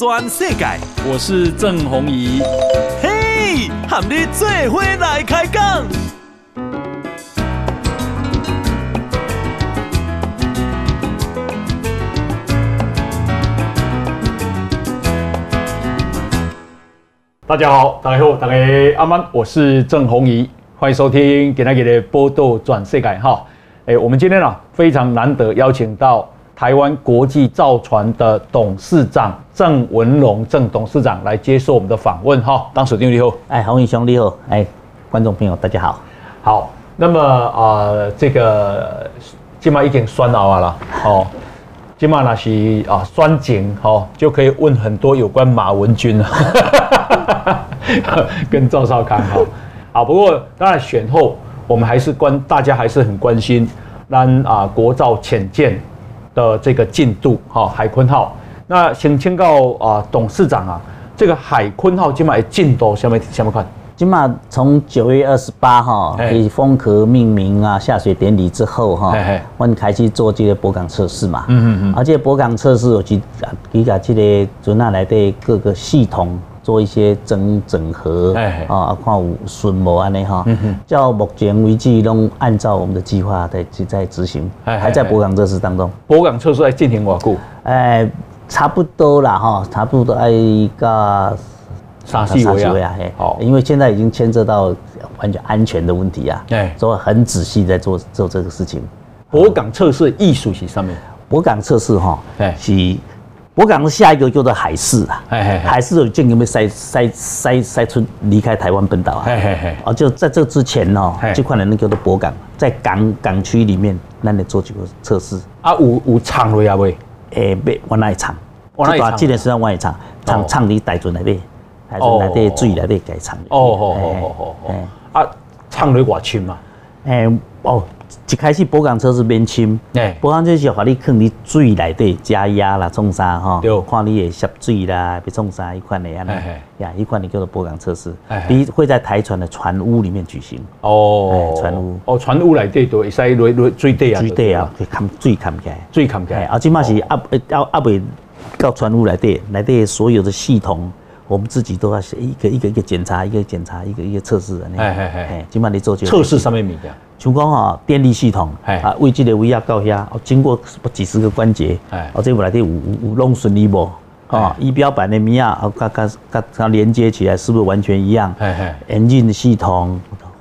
全世界。我是郑弘仪。嘿，和你做伙来开讲。大家好，大家好，大家阿曼，我是郑弘仪，欢迎收听今天的报道全世界哈。哎，我们今天啊非常难得邀请到。台湾国际造船的董事长郑文龙郑董事长来接受我们的访问哈，当时定你好，哎，洪宇兄你好，哎，观众朋友大家好，好，那么啊、呃，这个今嘛已经选好了，哦，今嘛那是啊选前哦，就可以问很多有关马文君了，跟赵少康哈，啊，不过当然选后我们还是关大家还是很关心，那啊国造潜舰。的这个进度，哈，海鲲号，那先请教啊，董事长啊，这个海鲲号今麦进度什么什么款？今麦从九月二十八号以封壳命名啊，下水典礼之后哈，我们开始做这个泊港测试嘛，嗯嗯嗯，而且泊港测试有几几个这个准纳来的各个系统。做一些整整合，啊，看有顺无安尼哈，到目前为止拢按照我们的计划在在执行，还在博港测试当中。博港测试在进行多久？哎，差不多啦哈，差不多哎个三四个月啊，好，因为现在已经牵涉到完全安全的问题啊，所以很仔细在做做这个事情。博港测试艺术是上面，博港测试哈，是。我讲的下一个叫做海事啊，海试有建议被塞塞塞塞出离开台湾本岛啊，哦，就在这之前哦，这块的那叫做博港，在港港区里面，那你做几个测试啊？有有厂了呀？未？诶，别往哪里厂？往哪里？这段时间往哪里厂？厂厂里带船来的，带船来的水来的改厂。哦哦哦哦哦，啊，厂里外深嘛？诶，哦。一开始驳港测试免深，哎，驳港测试是把你放你水内底加压啦，创啥哈？对，看你会吸水啦，别创啥一款的呀？呀，一款的叫做驳港测试，比会在台船的船坞里面举行。哦，船坞，哦，船坞内底都会使落落水底啊，水底啊，看水看起来，水看起来。啊，即马是压压压未到船坞内底，内底所有的系统，我们自己都要一个一个一个检查，一个检查，一个一个测试的。哎哎哎，即马你做就测试上面物件。像讲啊，电力系统，啊，为这个尾压高压，经过几十个关节，哦，这部来的有有弄顺利不？啊，仪表板的米啊，哦，它它它它连接起来是不是完全一样？engine 的系统，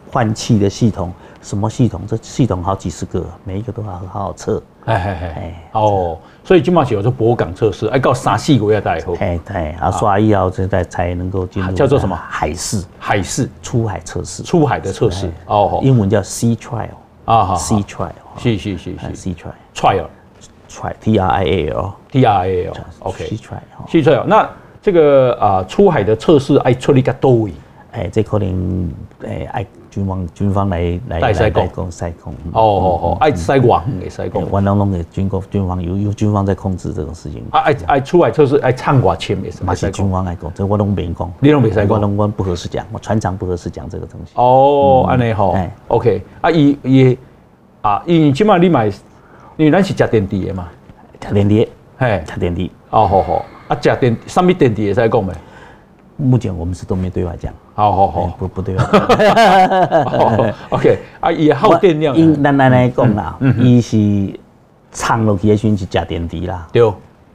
换气的系统，什么系统？这系统好几十个，每一个都好好好测。哎哎哎，哦，所以今嘛是有做驳港测试，哎，到三四个月大以后，哎对，啊，刷以后才才才能够进入叫做什么？海试，海试出海测试，出海的测试，哦，英文叫 sea trial，啊，sea trial，是是是是，sea trial，trial，T R I A L，T R I A L，OK，sea trial，sea trial，那这个啊出海的测试爱处理个多位，哎，这可能哎爱。军方军方来来来来控塞控哦哦哦，爱塞网给塞控，万隆隆给军工军方有有军方在控制这种事情。啊爱爱出海测试爱唱挂签也是，嘛是军方来讲，这我拢没讲，你拢没塞讲，我拢不合适讲，我船长不合适讲这个东西。哦，安尼好，OK，啊伊伊啊伊起码你买，因为咱是吃电池的嘛，吃电池，嘿，吃电池，哦好好，啊吃电什么电池也塞讲没？目前我们是都没对外讲，好好好，不不对外。OK，啊，也耗电量。因咱咱来讲啦，伊是长落去的时候是加电池啦，对，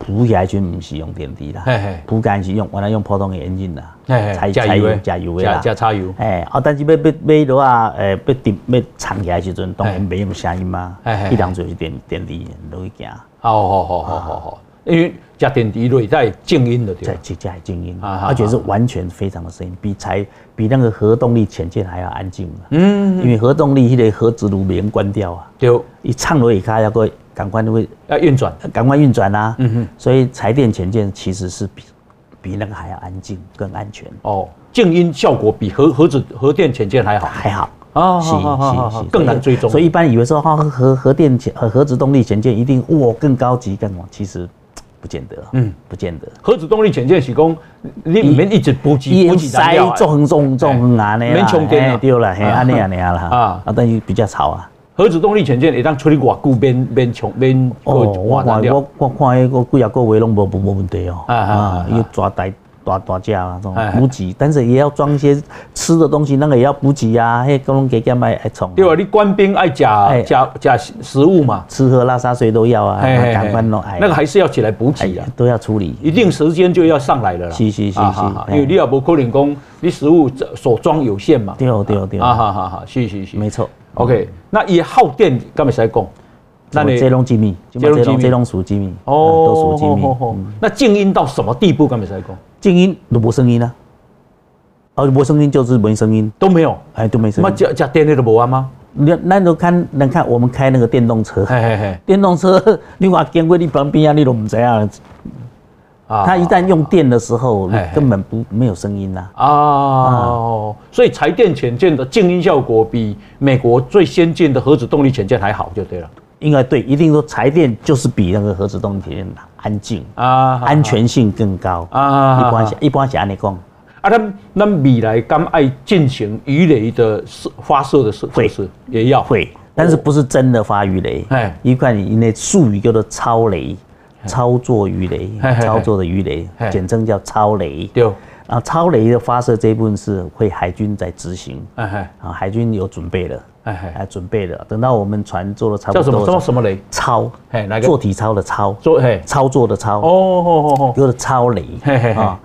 浮起来时不是用电池啦，浮干是用原来用普通的 engine 啦，柴柴油加油的啦，加柴油。哎，啊，但是要要要落啊，诶，要电要长起来时阵，当然没有声音嘛，一当就是电电池落去行。好好好好好好。因为加电池内在静音的，在加加静音，而且是完全非常的声音，比柴比那个核动力潜舰还要安静。嗯，因为核动力那个核子炉没人关掉啊，对，一唱落一卡要个赶快就会要运转，赶快运转啊。嗯哼，所以柴电潜舰其实是比比那个还要安静，更安全。哦，静音效果比核核子核电潜舰还好，还好啊，是是是，更难追踪。所以一般以为说哈核核电潜核核子动力潜舰一定哇更高级更猛，其实。不见得，嗯，不见得。核子动力潜舰是讲，你里面一直补给补给燃料，重重重啊，那啦，没充电掉了，嘿，安尼安尼啦，啊啊，但是比较吵啊，核子动力潜舰会当处理偌久免免充免哦，我看我我看迄个几啊个位拢无无无问题哦，啊啊，要抓大大大只啊，这种补给，但是也要装一些吃的东西，那个也要补给啊，嘿各种给给买爱冲。对啊，你官兵爱加加加食物嘛，吃喝拉撒睡都要啊，赶快弄。那个还是要起来补给啊，都要处理，一定时间就要上来了啦。是是是是，因为你也无可能讲，你食物所装有限嘛。对对对，啊哈哈哈，是是是，没错。OK，那以耗电，干嘛使讲？那你这种机密，这种这种属机密哦，都属机密。那静音到什么地步？干嘛使讲？静音都没声音啊，哦，没声音就是没声音，都没有，哎，都没声音。那加加电力都没完吗？那那都看，能看我们开那个电动车，嘿嘿嘿，电动车 你话经过你旁边啊，你都不知啊。啊，它一旦用电的时候，根本不没有声音啦。哦，所以柴电潜舰的静音效果比美国最先进的核子动力潜舰还好，就对了。应该对，一定说柴电就是比那个核子动力潜舰安静啊，安全性更高啊。一般一般是安尼讲。啊，那那未来敢爱进行鱼雷的射发射的时会是也要会，但是不是真的发鱼雷？哎，一块你那术语叫做超雷。操作鱼雷，操作的鱼雷，简称叫超雷。对，然后超雷的发射这一部分是会海军在执行。啊，海军有准备了，哎哎，准备的。等到我们船做了差不多。叫什么？什么什么雷？操，哎，哪个？做体操的操。做，嘿，操作的操。哦哦哦哦，叫做超雷。啊，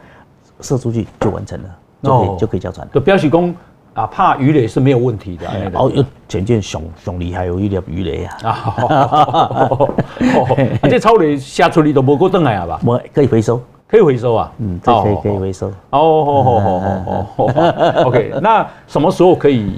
射出去就完成了，就可以就可以交船了。就标示工。啊，怕鱼雷是没有问题的。哦，有潜舰熊熊厉害，有一粒鱼雷啊。啊，这超雷下出去都无够等来啊吧？我可以回收，可以回收啊。嗯，这可以可以回收。哦，好好好好好。OK，那什么时候可以？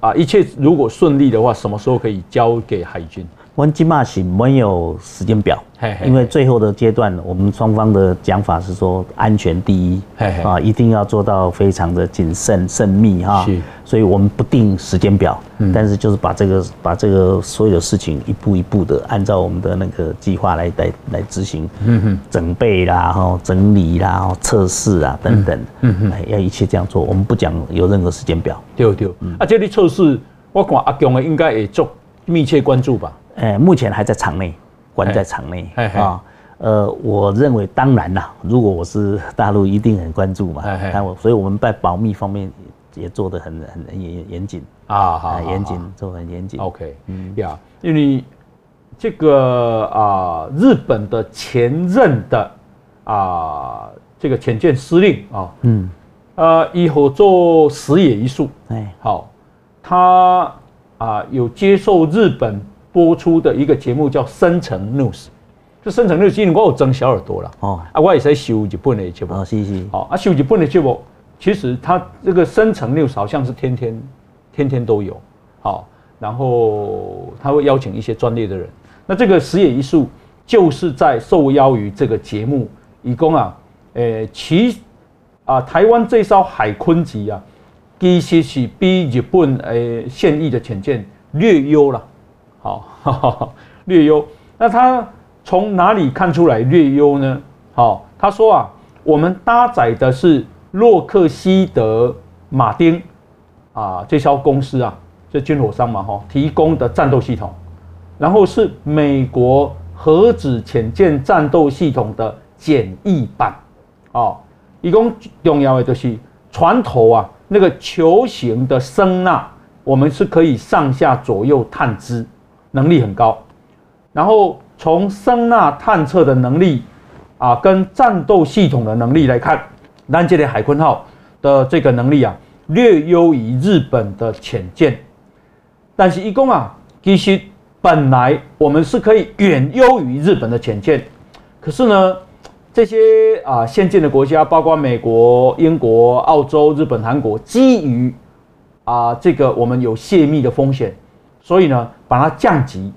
啊，一切如果顺利的话，什么时候可以交给海军？我们起码是没有时间表，因为最后的阶段，我们双方的讲法是说安全第一，啊，一定要做到非常的谨慎慎密哈，所以我们不定时间表，但是就是把这个把这个所有的事情一步一步的按照我们的那个计划来来来执行，嗯哼，准备啦哈，整理啦，测试啊等等，嗯哼，要一切这样做，我们不讲有任何时间表，对对，啊，这里测试，我看阿强应该也做密切关注吧。呃，目前还在场内，关在场内啊。呃，我认为当然啦，如果我是大陆，一定很关注嘛。但我，所以我们在保密方面也做得很很严严谨啊，好，严谨做很严谨。OK，嗯呀，因为这个啊，日本的前任的啊，这个潜舰司令啊，嗯，呃，以后做矢野一树，哎，好，他啊有接受日本。播出的一个节目叫《深层 news》，这《深层 news》因为我有装小耳朵了哦，啊，我也在收日本的节目，哦，是是，好啊，收日本的节目，其实它这个《深层 news》好像是天天天天都有，好，然后他会邀请一些专业的人，那这个石野一树就是在受邀于这个节目，以供啊，诶，其啊，台湾这艘海鲲级啊，其实是比日本诶现役的潜舰略优了。好，略优。那他从哪里看出来略优呢？好，他说啊，我们搭载的是洛克希德马丁啊，这艘公司啊，这军火商嘛，哈，提供的战斗系统，然后是美国核子潜舰战斗系统的简易版。哦，一共重要的就是船头啊，那个球形的声纳，我们是可以上下左右探知。能力很高，然后从声呐探测的能力啊，跟战斗系统的能力来看，南极的海鲲号的这个能力啊，略优于日本的潜舰。但是，一共啊，其实本来我们是可以远优于日本的潜舰，可是呢，这些啊先进的国家，包括美国、英国、澳洲、日本、韩国，基于啊这个我们有泄密的风险。所以呢，把它降级，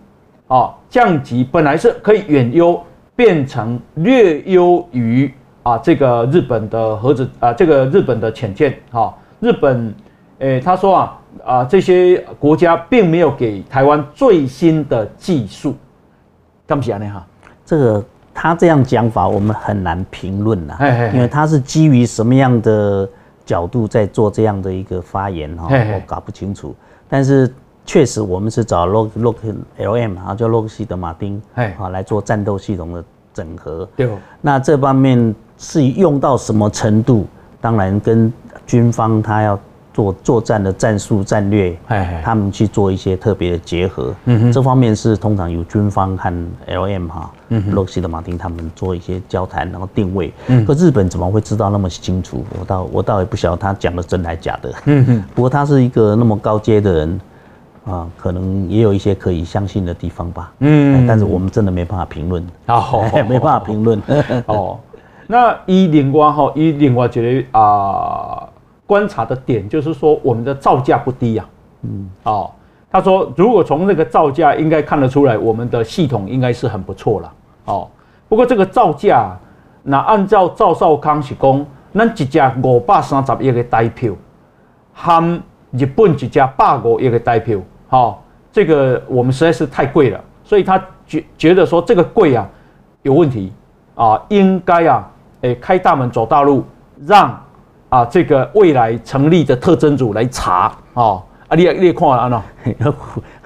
啊，降级本来是可以远优，变成略优于啊这个日本的核子啊这个日本的潜舰，哈，日本，诶、欸，他说啊啊这些国家并没有给台湾最新的技术，干不起来呢哈？这个他这样讲法，我们很难评论呐，因为他是基于什么样的角度在做这样的一个发言哈，我搞不清楚，但是。确实我们是找洛洛克 LM 啊，叫洛克希德马丁，哎，啊来做战斗系统的整合。对。那这方面是用到什么程度？当然跟军方他要。做作战的战术战略，他们去做一些特别的结合，嗯，这方面是通常由军方和 LM 哈，嗯，洛克希德马丁他们做一些交谈，然后定位。嗯，可日本怎么会知道那么清楚？我倒我倒也不晓得他讲的真还假的。嗯哼，不过他是一个那么高阶的人啊，可能也有一些可以相信的地方吧。嗯，但是我们真的没办法评论。哦，没办法评论。哦，那一另外哈，一另外觉得啊。观察的点就是说，我们的造价不低呀。嗯，哦，他说，如果从这个造价应该看得出来，我们的系统应该是很不错了。哦，不过这个造价，那按照赵少康是讲，咱一只五百三十亿的台票，含日本一只百五亿的台票，哦，这个我们实在是太贵了，所以他觉觉得说这个贵啊有问题。啊，应该啊，诶，开大门走大路，让。啊，这个未来成立的特侦组来查。哦，啊，你你看啊，喏，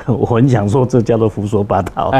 我很想说这叫做胡说八道，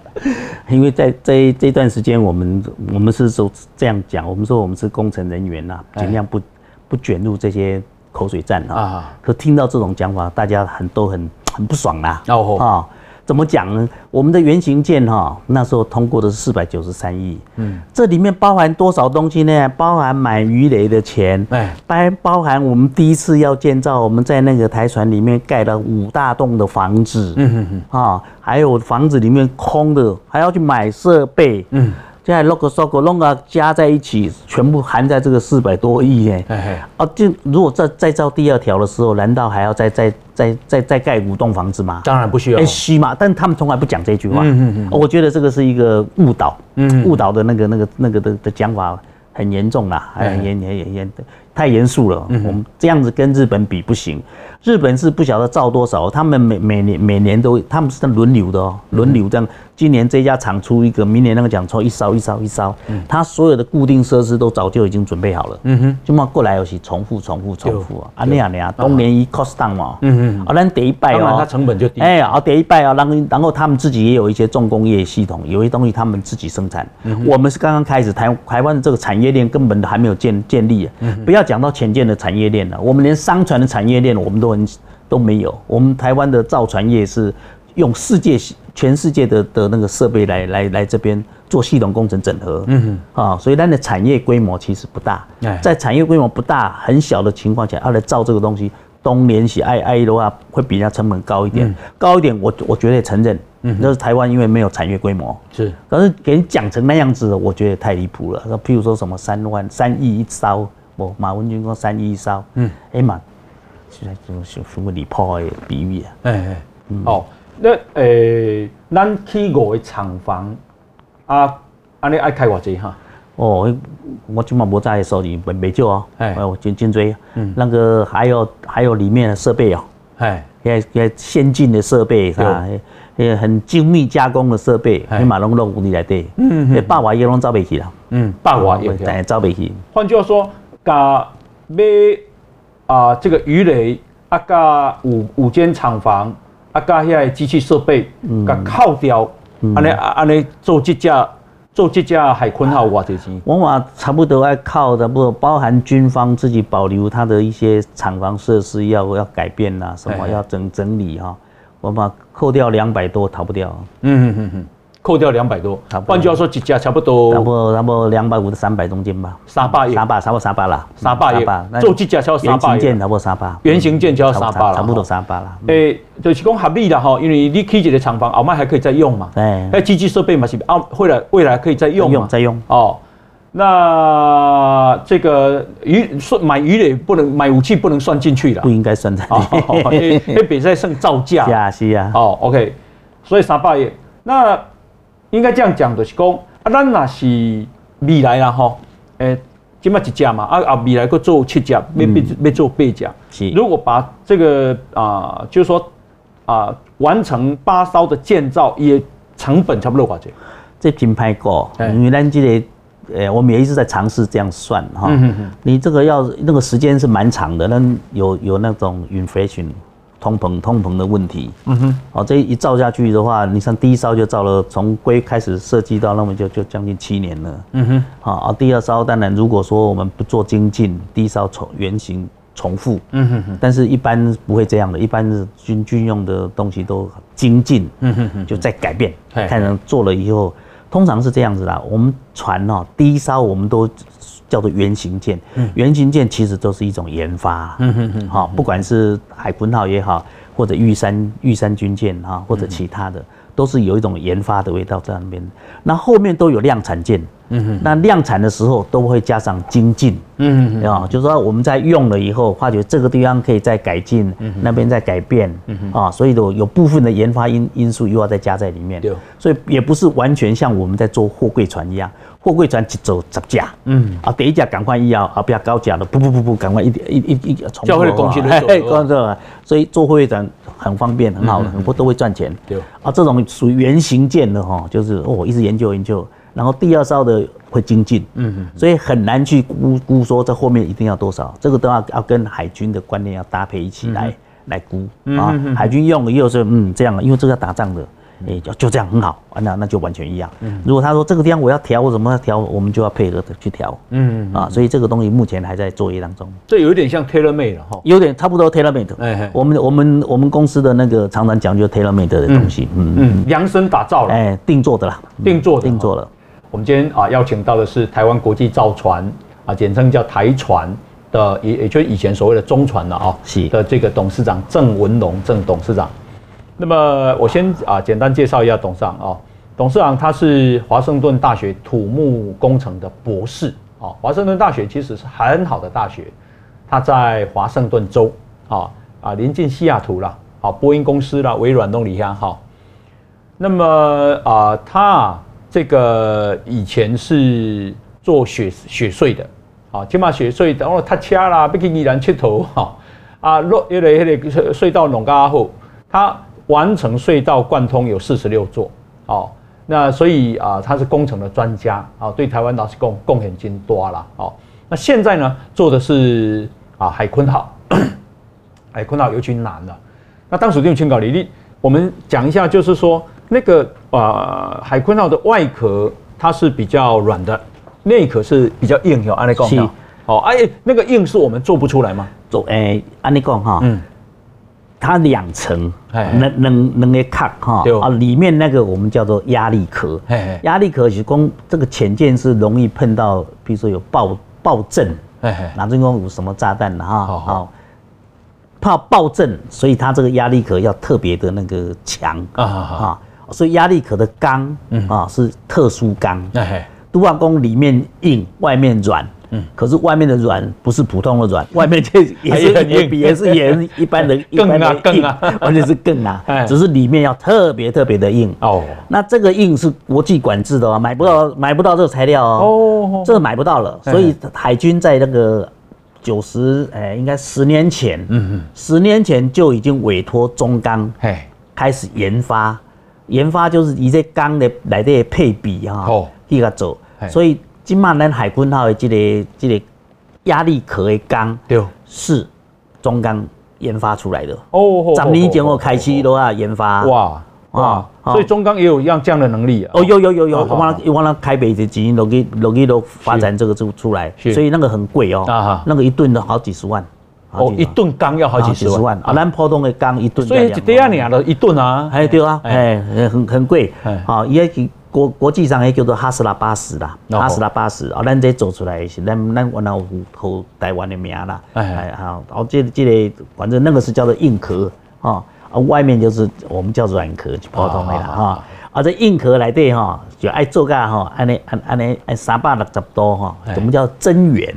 因为在这这段时间，我们我们是说这样讲，我们说我们是工程人员呐，尽量不不卷入这些口水战啊，可听到这种讲法，大家很都很很不爽啦，哦。怎么讲呢？我们的原型舰哈，那时候通过的是四百九十三亿，嗯，这里面包含多少东西呢？包含买鱼雷的钱，哎，包包含我们第一次要建造，我们在那个台船里面盖了五大栋的房子，嗯哼哼，啊，还有房子里面空的，还要去买设备，嗯。现在 logo、logo、logo 加在一起，全部含在这个四百多亿哎，哦，就如果再再造第二条的时候，难道还要再再再再再盖五栋房子吗？当然不需要，哎，需嘛，但他们从来不讲这句话。嗯嗯嗯，我觉得这个是一个误导，嗯，误导的那个那个那个的的讲法很严重啦，很严严严严。太严肃了，我们这样子跟日本比不行。日本是不晓得造多少，他们每每年每年都，他们是在轮流的哦，轮流这样。今年这家厂出一个，明年那个厂出一烧一烧一艘，它所有的固定设施都早就已经准备好了。嗯哼，就嘛过来又是重复重复重复啊，啊那样那样东联一 cost down 嘛。嗯哼，啊，咱第一拜哦，它成本就低。哎，啊，第一拜啊，然后然后他们自己也有一些重工业系统，有些东西他们自己生产。我们是刚刚开始，台台湾的这个产业链根本都还没有建建立。不要讲到浅见的产业链了，我们连商船的产业链我们都很都没有。我们台湾的造船业是用世界全世界的的那个设备来来来这边做系统工程整合，嗯哼，啊，所以它的产业规模其实不大。在产业规模不大、很小的情况下，要来造这个东西，东联西爱爱的话，会比人家成本高一点，高一点，我我绝对承认。嗯，那是台湾因为没有产业规模，是，可是给你讲成那样子，我觉得太离谱了。那譬如说什么三万三亿一烧，我，马文君说三亿一烧，嗯，哎嘛，现在怎么想什么离谱的比喻啊？哎哎，哦，那诶，咱去五个厂房啊，安尼爱开偌济哈？哦，我今嘛无在手里，没没救哦，哎，我真真追，嗯，那个还有还有里面的设备哦，哎，也也先进的设备是吧？也很精密加工的设备，你马龙龙你来对，嗯嗯，百外亿拢招不起了，嗯，百外亿，但招不起。换句话说。加买啊，这个鱼雷啊，加五五间厂房啊，加遐机器设备，甲扣掉，安尼安尼做这架做这架海鲲号偌济钱？我话差不多要靠的，不包含军方自己保留它的一些厂房设施要要改变啊，什么要整整理哈，我把扣掉两百多逃不掉。嗯嗯嗯嗯。扣掉两百多，换句话说，几家差不多，差不多差不多两百五到三百中间吧，三百亿，三百差不多三百啦，三百也，做几家超三百亿，原型舰差不多三百，原型件就要三百了，差不多三百了。诶，就是讲合理的哈，因为你开一个厂房，后面还可以再用嘛，诶，那机器设备嘛是啊，未来未来可以再用嘛，再用哦。那这个鱼算买鱼雷不能买武器不能算进去了，不应该算。在里，因为比赛剩造价，是啊是啊，哦，OK，所以三百也那。应该这样讲，就是讲啊，咱若是未来啦吼，诶，即摆一架嘛，啊啊，未来阁做七架，要要要做八架。是，如果把这个啊、呃，就是说啊、呃，完成八艘的建造，也成本差不多多少钱？这品牌过，因为咱这个诶，我们也一直在尝试这样算哈。嗯。你这个要那个时间是蛮长的，那有有那种 inflation。通膨通膨的问题。嗯哼，好，这一造下去的话，你像第一烧就造了，从规开始设计到那么就就将近七年了。嗯哼，好，啊，第二烧当然如果说我们不做精进，第一烧重原型重复。嗯哼哼，但是一般不会这样的，一般是军军用的东西都精进。嗯哼哼，就在改变，看人做了以后，通常是这样子啦。我们船哦，第一烧我们都。叫做原型舰，原型舰其实都是一种研发，嗯哼哼，好，不管是海鲲号也好，或者玉山玉山军舰哈，或者其他的，都是有一种研发的味道在那边。那后面都有量产舰。嗯哼，那量产的时候都会加上精进，嗯哼，啊，就是说我们在用了以后，发觉这个地方可以再改进，嗯，那边再改变，嗯哼，啊，所以有有部分的研发因因素又要再加在里面，对，所以也不是完全像我们在做货柜船一样，货柜船只走十架，嗯，啊，第一架赶快一要啊，不要高价了，不不不不，赶快一点一一一重，教会的东西都做，所以做货柜船很方便，很好，很多都会赚钱，对，啊，这种属于原型件的哈，就是哦，一直研究研究。然后第二艘的会精进，嗯嗯，所以很难去估估说这后面一定要多少，这个都要要跟海军的观念要搭配一起来来估啊。海军用的又是嗯这样，因为这个要打仗的，哎就就这样很好，那那就完全一样。如果他说这个地方我要调，我怎么要调，我们就要配合的去调，嗯啊，所以这个东西目前还在作业当中。这有一点像 tailor made 了哈，有点差不多 tailor made。哎，我们我们我们公司的那个常常讲究 tailor made 的东西，嗯嗯，量身打造了，哎，定做的啦，定做定做了。我们今天啊邀请到的是台湾国际造船啊，简称叫台船的，也也就是以前所谓的中船了啊，是的这个董事长郑文龙郑董事长。那么我先啊简单介绍一下董事长啊，董事长他是华盛顿大学土木工程的博士啊，华盛顿大学其实是很好的大学，他在华盛顿州啊啊临近西雅图了，啊波音公司啦，微软都里下哈。那么啊他。这个以前是做雪雪隧的，啊，起码雪隧，然后他掐啦，不给你人切头，哈，啊，落因为那个隧道弄嘎后，他完成隧道贯通有四十六座，哦，那所以啊，他是工程的专家，啊，对台湾倒是贡贡献金多了，哦，那现在呢，做的是啊海鲲号，海鲲号尤其难了，那当时用清稿履历，我们讲一下，就是说。那个啊、呃，海坤号的外壳它是比较软的，内壳是比较硬，有安尼讲。是。哦，哎，那个硬是我们做不出来吗？做，哎，安尼讲哈。嗯。它两层，能能能个壳哈。啊，里面那个我们叫做压力壳。压力壳是供这个潜舰是容易碰到，比如说有爆爆震。哎哪阵讲有什么炸弹的哈？好。好怕爆震，所以它这个压力壳要特别的那个强啊啊。所以压力壳的钢，嗯。啊是特殊钢，哎，都化工里面硬，外面软，嗯，可是外面的软不是普通的软，外面这也是也比也是也 一般的，更啊更啊，完全是更啊，只是里面要特别特别的硬。哦。那这个硬是国际管制的哦，买不到买不到这个材料哦，这个买不到了。所以海军在那个九十哎，应该十年前，嗯嗯，十年前就已经委托中钢，哎，开始研发。研发就是以这钢的来的配比哈，去甲做，所以今麦咱海军号的这个这个压力壳的钢，对，是中钢研发出来的。哦，十年前我开始都要研发。哇哇，所以中钢也有一样这样的能力啊。哦，有有有有，我忘了我忘了开北的基因，容易容易都发展这个出出来，所以那个很贵哦，啊那个一吨都好几十万。哦，一吨钢要好几十万。啊！咱普通的钢一吨，所以一对啊，两的一吨啊，哎对啊，哎很很贵，好，也国国际上也叫做哈斯拉八十啦，哈斯拉八十啊，咱这走出来是咱咱原来有头台湾的名啦，哎。好，然后这这个反正那个是叫做硬壳啊，啊外面就是我们叫软壳，就普通的啦哈。啊，这硬壳来对哈，就爱做个哈，安尼安安尼，三百六十度哈，我们叫增援？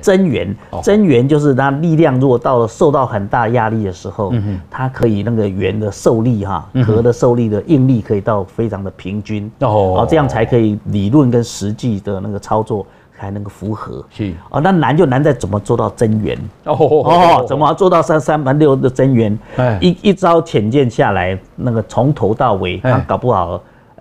增援，增援就是它力量如果到了受到很大压力的时候，它可以那个圆的受力哈，壳的受力的应力可以到非常的平均。哦，这样才可以理论跟实际的那个操作。才能够符合。是。哦，那难就难在怎么做到增援哦。哦，怎么做到三三盘六的增圆？一一招浅见下来，那个从头到尾，他搞不好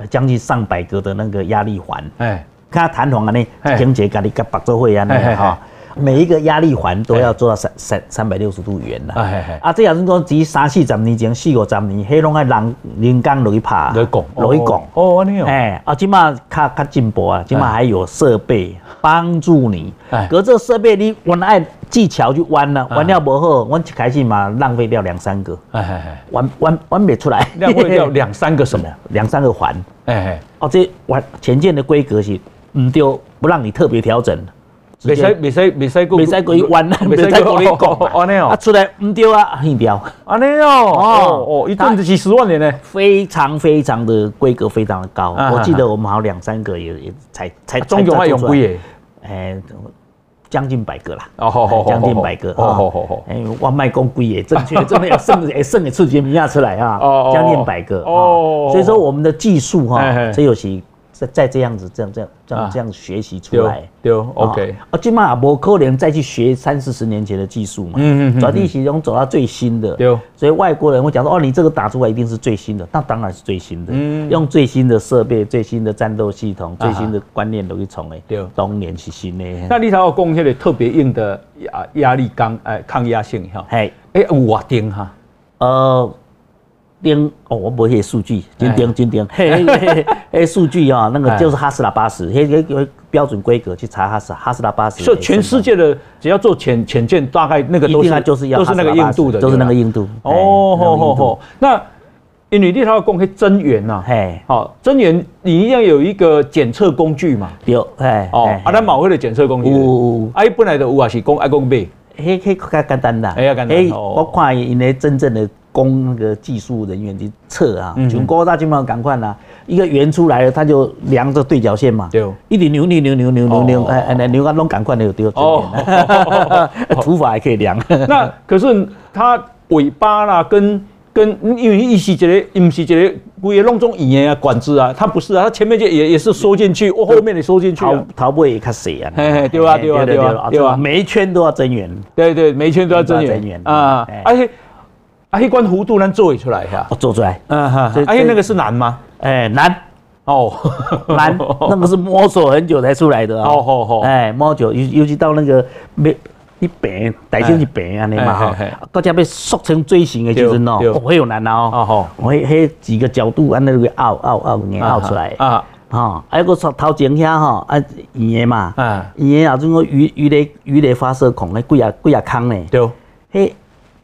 将近上百个的那个压力环，哎，看弹簧啊，那情节跟你跟白做会啊，那个哈每一个压力环都要做到三三三百六十度圆啦。啊，这也是讲，只三四十年前，四五十年，迄拢爱人人工落去拍，落去拱，落去拱。哦，安尼哦。哎，啊，今嘛较较进步啊，今嘛还有设备帮助你。哎，可这设备你原来技巧就弯了，弯了不好，我一开始嘛浪费掉两三个。哎哎哎，弯弯弯不出来，浪费掉两三个什么？两三个环。哎哎，哦，这弯前进的规格是唔丢，不让你特别调整。没使没使没使过，没使过一弯，没使过你讲，安尼哦，啊出来唔对啊，很掉，安尼哦，哦。哦，一阵子几十万年呢，非常非常的规格非常的高，我记得我们好像两三个也也才才总共还有几个？哎，将近百个啦，哦将近百个，哦。哦哦，哎，我卖公贵也正确，真的要 剩诶剩的出几名下出来啊，哦将近百个，哦，所以说我们的技术哈，这有些。再再这样子，这样这样这样这样学习出来，对，OK。啊，今嘛也不可能再去学三四十年前的技术嘛，嗯嗯，转地其中走到最新的，对。所以外国人会讲说，哦，你这个打出来一定是最新的，那当然是最新的，嗯，用最新的设备、最新的战斗系统、最新的观念都去冲诶，对，当年是新的。那你才有贡献的特别硬的压压力钢，哎，抗压性哈，嘿，哎，五瓦钉哈，呃。钉哦，我不会数据，金钉金钉，嘿嘿嘿，数据啊，那个就是哈斯拉八十，嘿嘿，有标准规格去查哈斯哈斯拉八十。就全世界的只要做潜潜舰，大概那个都是就是要都是那个硬度的，都是那个硬度。哦吼吼吼，那因为你它要供给增援呐，嘿，好增援，你一定要有一个检测工具嘛，有，哎哦，啊，咱马会的检测工具，有有，哎，本来的有啊是讲爱讲买，嘿嘿，较简单啦，哎呀简单，我看因为真正的。供那个技术人员去测啊，从高大金毛赶快啦，一个圆出来了，他就量着对角线嘛，对，一直扭扭扭扭扭扭扭，哎哎，扭啊弄赶快的就丢哦，土 法还可以量。那可是它尾巴啦，跟跟因为一是这个，不是这个，规个弄种圆啊管子啊，它不是啊，它前面就也也是收进去，哦后面也收进去，头头部也卡细啊，对吧对吧对吧对吧，每一圈都要增援，对对，每一圈都要增援。啊，而且。啊，一关弧度能做出来哈？做出来，嗯哈。而且那个是难吗？哎，难哦，难，那个是摸索很久才出来的。哦哦哦，哎，摸久，尤尤其到那个没你扁，带进去扁啊，你嘛哈，大家被塑成锥形的就是喏，哦，很有难哦。哦吼，我迄几个角度按那个凹凹凹，硬凹出来啊。哈，还有个头头前遐哈，啊圆的嘛，啊圆的啊，种个鱼鱼雷鱼雷发射孔，那几啊几啊坑呢？对，嘿。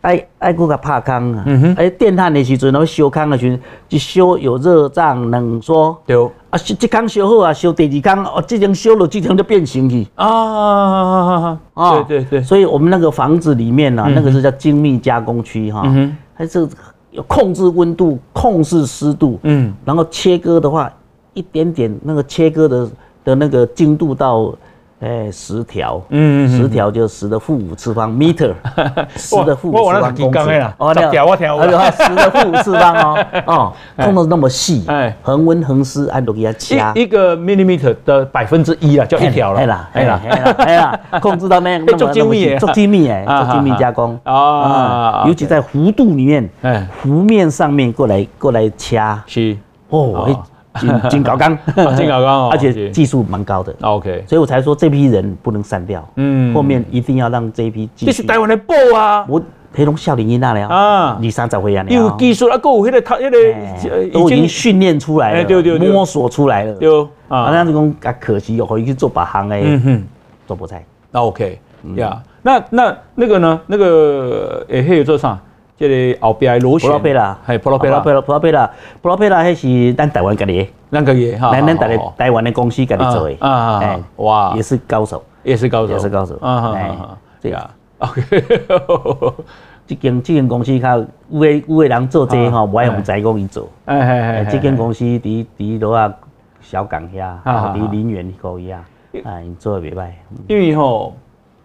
爱爱搁个拍空啊！哎，电焊的时阵，我修空的时阵，一烧有热胀冷缩。对。啊，修这空烧好啊，烧第二空哦，这层烧了，这层就变形去。啊啊！对对对。所以我们那个房子里面呢，那个是叫精密加工区哈。嗯。还是有控制温度、控制湿度。嗯。然后切割的话，一点点那个切割的的那个精度到。哎，十条，嗯，十条就十的负五次方 meter，十的负五次方公尺。哦，那条我听过。十的负五次方哦，哦，控制那么细，哎，恒温恒湿按都给它掐。一个 millimeter 的百分之一啊，就一条了。哎啦，哎啦，哎啦，控制到那那么做精密，做精密哎，做精密加工啊，尤其在弧度里面，哎，弧面上面过来过来掐。是，哦。金金高刚，金高刚，而且技术蛮高的。OK，所以我才说这批人不能删掉。嗯，后面一定要让这一批继续。这是台湾的宝啊！我黑龙少林一那了啊，二三十岁啊，有技术啊，够有那个他那个都已经训练出来了，对对，摸索出来了。对啊，那这种啊可惜哦，回去做把行哎，嗯哼，做菠菜。那 OK，呀，那那那个呢？那个诶，还有做啥？这个后边螺旋，普拉贝拉，系普拉贝拉，普拉普拉贝拉，普拉贝拉，迄是咱台湾家己，咱家己哈，咱咱台台湾的公司家己做的，啊，哎，哇，也是高手，也是高手，也是高手，啊，哎，这。个，OK，这间这间公司较有诶有诶人做这个吼，不爱用在工伊做，哎哎哎，这间公司伫伫罗啊小港遐，伫林园可以啊，哎，做得袂歹，因为吼，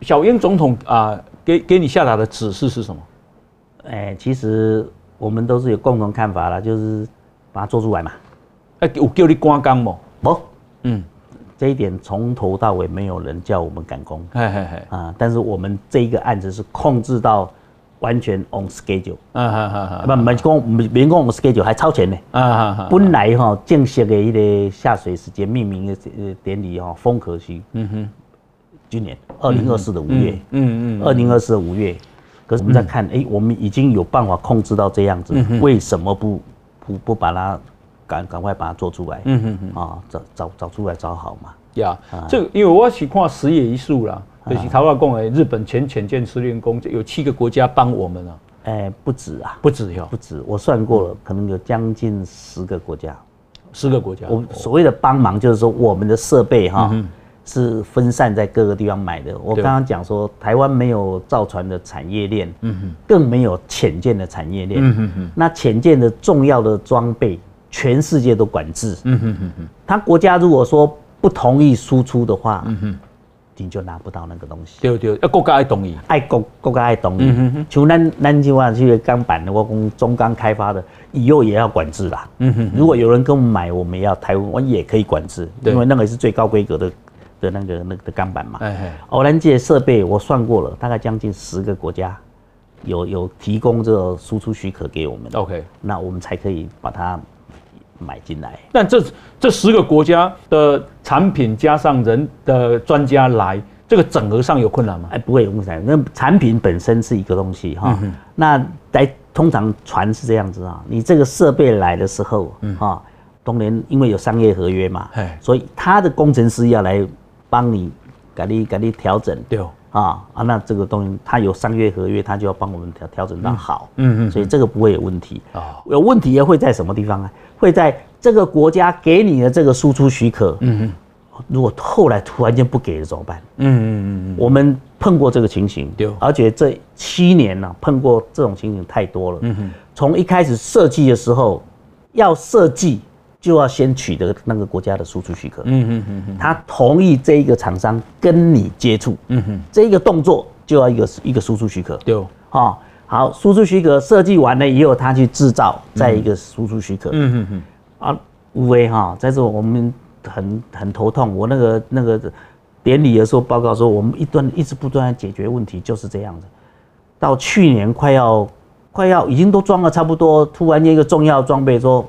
小英总统啊，给给你下达的指示是什么？哎，其实我们都是有共同看法啦，就是把它做出来嘛。哎，有叫你赶工吗？不，嗯，这一点从头到尾没有人叫我们赶工。嘿嘿嘿啊，但是我们这一个案子是控制到完全 on schedule。啊哈哈，不，没讲，没没讲 on schedule，还超前呢。啊哈，本来哈正式的一个下水时间命名的典礼哈，风和区。嗯哼，今年。二零二四的五月，嗯嗯，二零二四的五月，可是我们在看，哎、欸，我们已经有办法控制到这样子，嗯、为什么不不不把它赶赶快把它做出来？嗯嗯嗯，啊，找找找出来找好嘛。呀、yeah, 啊，这个因为我喜看石野一树啦，就是台湾讲诶，日本前潜舰司令宫有七个国家帮我们啊。哎、欸，不止啊，不止哟，不止，我算过了，可能有将近十个国家，十个国家。我所谓的帮忙，就是说我们的设备哈。嗯是分散在各个地方买的。我刚刚讲说，台湾没有造船的产业链，嗯更没有潜舰的产业链。嗯哼那潜舰的重要的装备，全世界都管制。嗯哼他国家如果说不同意输出的话，嗯哼你就拿不到那个东西。对对，要国家爱同意，爱国国家爱同意。像咱咱这块这个钢板的，我讲中钢开发的，以后也要管制啦。嗯哼如果有人跟我们买，我们要台湾，我也可以管制，因为那个是最高规格的。的那个那个的钢板嘛，偶然界设备我算过了，大概将近十个国家有有提供这个输出许可给我们，OK，那我们才可以把它买进来。但这这十个国家的产品加上人的专家来，这个整合上有困难吗？哎，不会有困难。那产品本身是一个东西哈，那来通常船是这样子啊，你这个设备来的时候啊，东联因为有商业合约嘛，所以他的工程师要来。帮你，给你给你调整，对啊啊，那这个东西它有商业合约，它就要帮我们调调整到好，嗯嗯，所以这个不会有问题啊。有问题也会在什么地方呢？会在这个国家给你的这个输出许可，嗯嗯，如果后来突然间不给了怎么办？嗯嗯嗯嗯，我们碰过这个情形，对，而且这七年呢，碰过这种情形太多了，嗯哼，从一开始设计的时候要设计。就要先取得那个国家的输出许可，嗯嗯嗯，他同意这一个厂商跟你接触，嗯哼，这一个动作就要一个一个输出许可，对，好，输出许可设计完了以后，他去制造，再一个输出许可，嗯哼哼，啊，无为哈，在这我们很很头痛，我那个那个典礼的时候报告说，我们一段一直不断解决问题，就是这样子，到去年快要快要已经都装了差不多，突然间一个重要装备说。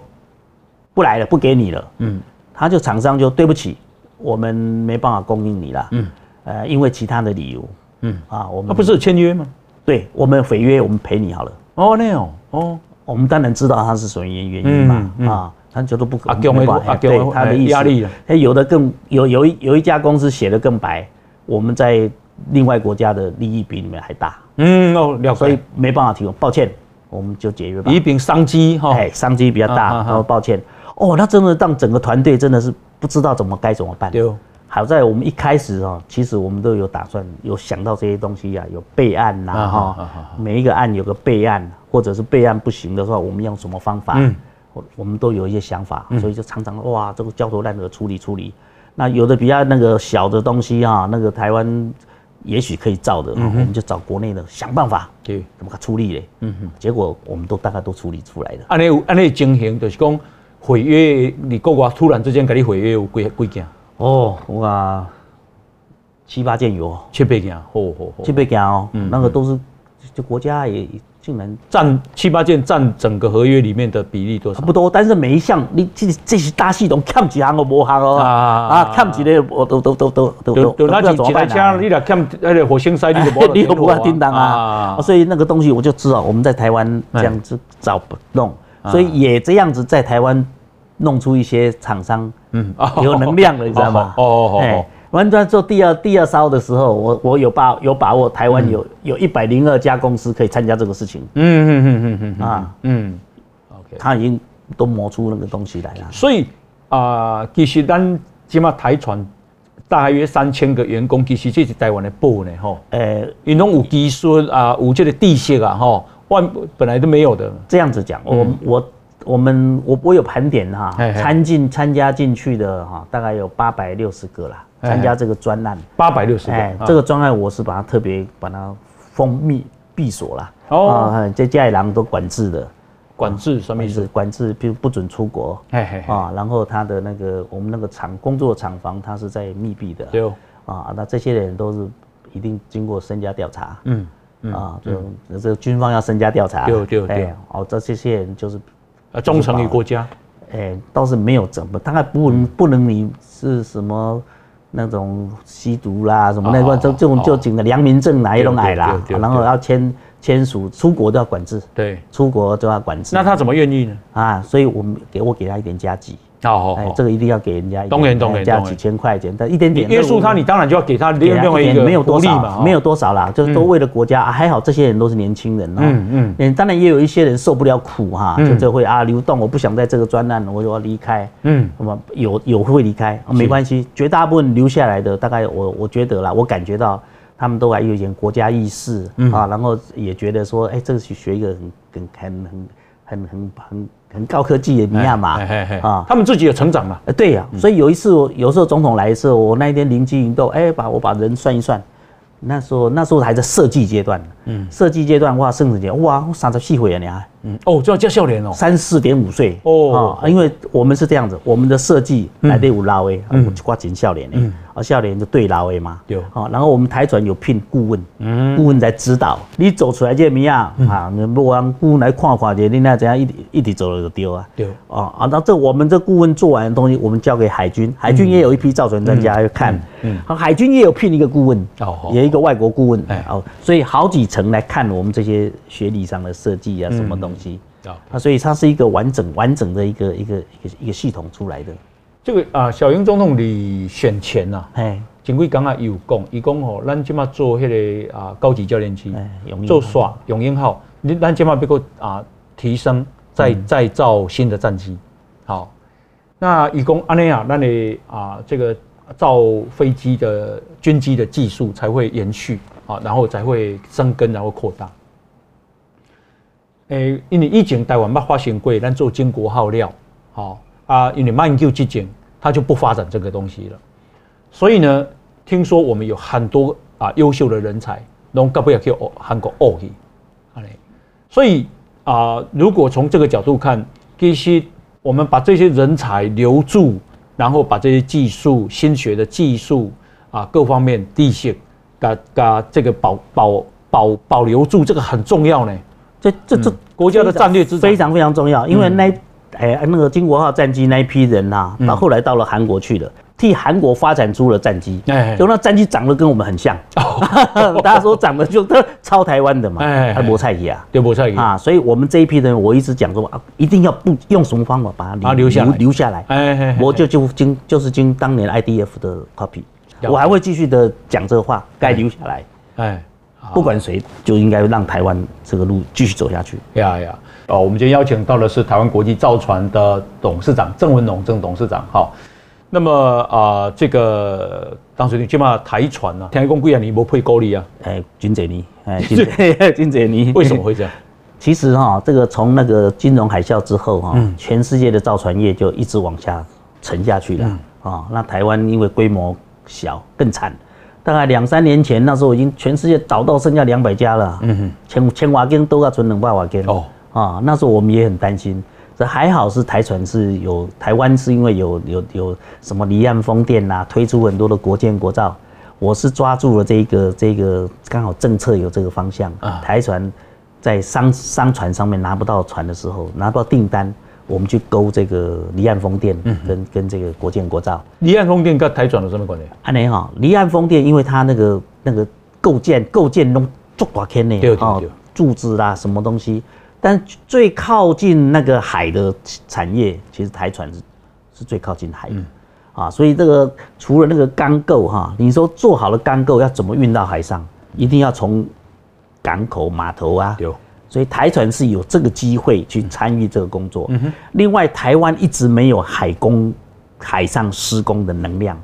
不来了，不给你了。嗯，他就厂商就对不起，我们没办法供应你了。嗯，呃，因为其他的理由。嗯啊，我们他不是签约吗？对，我们毁约，我们赔你好了。哦，那样哦，我们当然知道他是什么原原因嘛。啊，他觉得不可能。啊，对，他的意思。压力。他有的更有有一有一家公司写的更白，我们在另外国家的利益比你们还大。嗯哦，了解。所以没办法提供，抱歉，我们就解约吧。以丙商机哈，哎，商机比较大，然后抱歉。哦，那真的让整个团队真的是不知道怎么该怎么办。对，好在我们一开始哦，其实我们都有打算，有想到这些东西呀，有备案呐哈，每一个案有个备案，或者是备案不行的话，我们用什么方法？嗯，我我们都有一些想法，所以就常常哇，这个焦头烂额处理处理。那有的比较那个小的东西哈，那个台湾也许可以造的，我们就找国内的想办法，对，怎么个处理嘞？嗯哼，结果我们都大概都处理出来了。按那按那情形就是讲。毁约，你国外突然之间给你毁约有几几件？哦，哇，七八件有，七八件，嚯嚯嚯，七八件哦，嗯，那个都是，就国家也竟然占七八件，占整个合约里面的比例多少？不多，但是每一项你这这些大系统欠几行都无行哦，啊啊，看几个我都都都都都都都那几台车，你俩欠那个火星塞你都 你都不敢叮当啊，所以那个东西我就知道我们在台湾这样子找不弄。所以也这样子在台湾弄出一些厂商，嗯，有能量了，你知道吗？哦哦哦。完全做第二第二烧的时候，我我有把有把握，台湾有有一百零二家公司可以参加这个事情。嗯嗯嗯嗯嗯啊嗯，OK，他已经都磨出那个东西来了。所以啊，其实咱起码台船大约三千个员工，其实这是台湾的宝呢，吼。诶，因为有技术啊，有这个地势啊，吼。万本来都没有的，这样子讲，我我我们我我有盘点哈，参进参加进去的哈，大概有八百六十个啦，参加这个专案，八百六十个，哎，这个专案我是把它特别把它封闭闭锁了，哦，这家里人都管制的，管制什么意思？管制，比如不准出国，啊，然后他的那个我们那个厂工作厂房，它是在密闭的，对，啊，那这些人都是一定经过身家调查，嗯。啊，就这个军方要身家调查，对对对，哦，这这些人就是，呃，忠诚于国家，哎，倒是没有怎么，大概不能不能你是什么那种吸毒啦什么那块，这这种就整个良民证哪一种矮啦，然后要签签署，出国都要管制，对，出国都要管制。那他怎么愿意呢？啊，所以我们给我给他一点加急。好，哎，这个一定要给人家，当然当然，加几千块钱，但一点点约束他，你当然就要给他另外一个没有多少，没有多少啦，就是都为了国家。还好这些人都是年轻人哦，嗯嗯，当然也有一些人受不了苦哈，就这会啊流动，我不想在这个专案，我就要离开，嗯，那么有有会离开，没关系，绝大部分留下来的，大概我我觉得啦，我感觉到他们都还有一点国家意识啊，然后也觉得说，哎，这个去学一个很很很很很很。很高科技的尼亚马啊，他们自己有成长嘛？呃，对呀，所以有一次，有时候总统来的时候，我那一天灵机一动，哎，把我把人算一算。那时候那时候还在设计阶段，嗯，设计阶段哇，甚至讲哇，我三十四岁了你还，嗯，哦，就要叫笑脸哦，三四点五岁。哦，因为我们是这样子，我们的设计来得有老诶，嗯，挂紧少年诶，啊，笑脸就对拉威嘛，对，啊，然后我们台船有聘顾问，嗯，顾问在指导，你走出来这么样啊，你不让顾问来看看去，你那怎样一一直走了就丢啊，对，啊，啊，那这我们这顾问做完的东西，我们交给海军，海军也有一批造船专家要看，嗯，好，海军也有聘一个顾问，哦，也。一个外国顾问，哎，哦，所以好几层来看我们这些学理上的设计啊，什么东西。啊，所以它是一个完整完整的一个一个一个一个系统出来的。这个啊，小英总统你选前呐，哎，前几刚刚有讲，伊讲吼，咱今嘛做迄个啊高级教练机，做耍永鹰号，你咱今嘛要个啊提升，再再造新的战机，好，那伊讲安尼啊，咱的啊这个。造飞机的军机的技术才会延续啊，然后才会生根，然后扩大。诶，因为以前台湾没发行过，咱做金国号料，好啊，因为没研究之前，他就不发展这个东西了。所以呢，听说我们有很多啊优秀的人才，拢搞不要去韩国学去，所以啊，如果从这个角度看，其实我们把这些人才留住。然后把这些技术、新学的技术啊，各方面地性，把把这个保保保保留住，这个很重要呢。这这这国家的战略资产非常非常重要，因为那哎那个金国号战机那一批人呐，到后来到了韩国去了。替韩国发展出了战机，就那战机长得跟我们很像，大家说长得就超台湾的嘛，还无菜鱼啊，对无菜鱼啊，所以我们这一批人，我一直讲说啊，一定要不用什么方法把它留下留下来，我就就经就是经当年 IDF 的 copy，我还会继续的讲这个话，该留下来，哎，不管谁就应该让台湾这个路继续走下去。呀呀，哦，我们今天邀请到的是台湾国际造船的董事长郑文龙郑董事长，好。那么啊、呃，这个当时你起码台船啊，听讲几啊你没配高利啊？哎，真侪年，哎，真侪真侪年。为什么会这样？其实哈，这个从那个金融海啸之后哈，嗯、全世界的造船业就一直往下沉下去了啊、嗯哦。那台湾因为规模小更惨，大概两三年前那时候已经全世界倒到剩下两百家了。嗯哼，千千瓦根都要存两百瓦根哦啊，那时候我们也很担心。这还好是台船是有台湾是因为有有有什么离岸风电呐，推出很多的国建国造，我是抓住了这个这个刚好政策有这个方向啊。台船在商商船上面拿不到船的时候，拿不到订单，我们去勾这个离岸风电跟跟这个国建国造。离岸风电跟台船有什么关系？安尼哈，离岸风电因为它那个那个构建构建弄做大天呢，哦，柱子啦什么东西。但最靠近那个海的产业，其实台船是是最靠近海的，啊，所以这个除了那个钢构哈，你说做好了钢构要怎么运到海上？一定要从港口码头啊，有，所以台船是有这个机会去参与这个工作。另外，台湾一直没有海工海上施工的能量，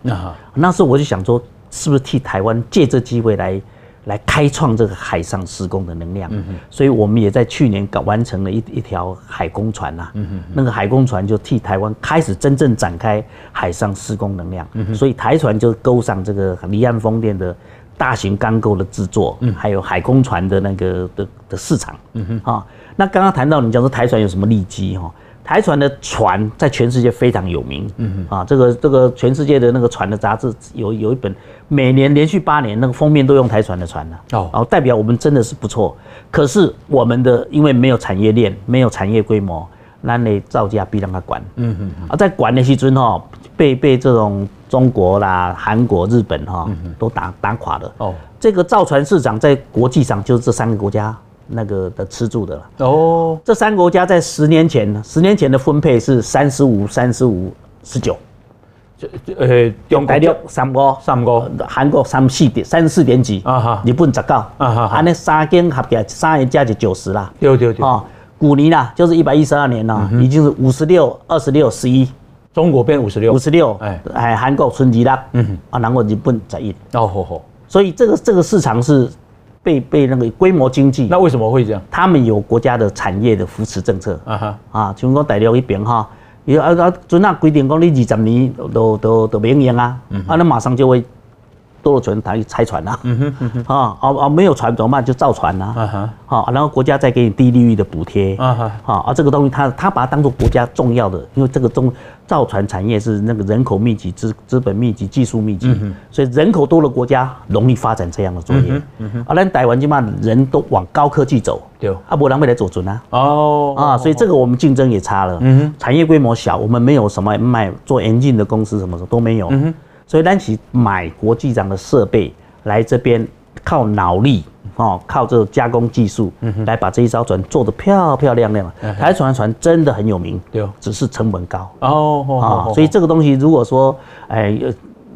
那时候我就想说，是不是替台湾借这机会来。来开创这个海上施工的能量，嗯、哼。所以我们也在去年搞完成了一一条海工船呐、啊，嗯、哼。那个海工船就替台湾开始真正展开海上施工能量，嗯、哼。所以台船就勾上这个离岸风电的大型钢构的制作，嗯、还有海工船的那个的的市场，嗯哼。啊，那刚刚谈到你讲说台船有什么利基哈？台船的船在全世界非常有名，嗯哼。啊，这个这个全世界的那个船的杂志有有一本。每年连续八年，那个封面都用台船的船呢，哦，然后代表我们真的是不错。可是我们的因为没有产业链，没有产业规模，那你造价必让他管，嗯哼，啊，在管的时阵哈，被被这种中国啦、韩国、日本哈，都打打垮了。哦，这个造船市场在国际上就是这三个国家那个的吃住的了。哦，这三个国家在十年前，十年前的分配是三十五、三十五、十九。呃，中大陆三个，三个，韩国三四点，三十四点几，啊哈，日本十九，啊哈，安尼三间合起来，三个加就九十啦。对对对。哦，古尼啦，就是一百一十二年了，已经是五十六、二十六、十一。中国变五十六，五十六，哎，哎，韩国存几啦？嗯哼，啊，然后日本在一。哦吼吼。所以这个这个市场是被被那个规模经济。那为什么会这样？他们有国家的产业的扶持政策。啊哈，啊，像我大陆一边哈。伊啊啊，准那规定讲你二十年都都都免用啊，啊，那马上就会多了船，他去拆船啦，啊啊啊，没有船怎么办？就造船啦，啊，然后国家再给你低利率的补贴，啊啊，这个东西他他把它当做国家重要的，因为这个中造船产业是那个人口密集、资资本密集、技术密集，所以人口多的国家容易发展这样的作业，啊，咱台湾起码人都往高科技走。啊，不然未来走准啊！哦啊，所以这个我们竞争也差了。嗯哼，产业规模小，我们没有什么卖做眼镜的公司，什么的都没有。所以咱起买国际上的设备来这边，靠脑力哦，靠这个加工技术，来把这一艘船做得漂漂亮亮的。台船船真的很有名，对，只是成本高。哦啊，所以这个东西如果说，哎，